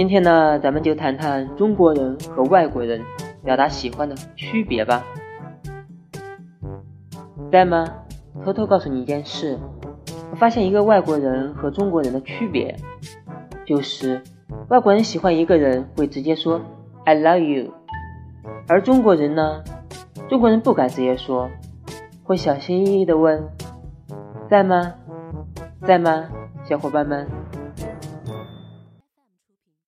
今天呢，咱们就谈谈中国人和外国人表达喜欢的区别吧。在吗？偷偷告诉你一件事，我发现一个外国人和中国人的区别，就是外国人喜欢一个人会直接说 i love you 而中国人呢，中国人不敢直接说，会小心翼翼的问。在吗？在吗？小伙伴们。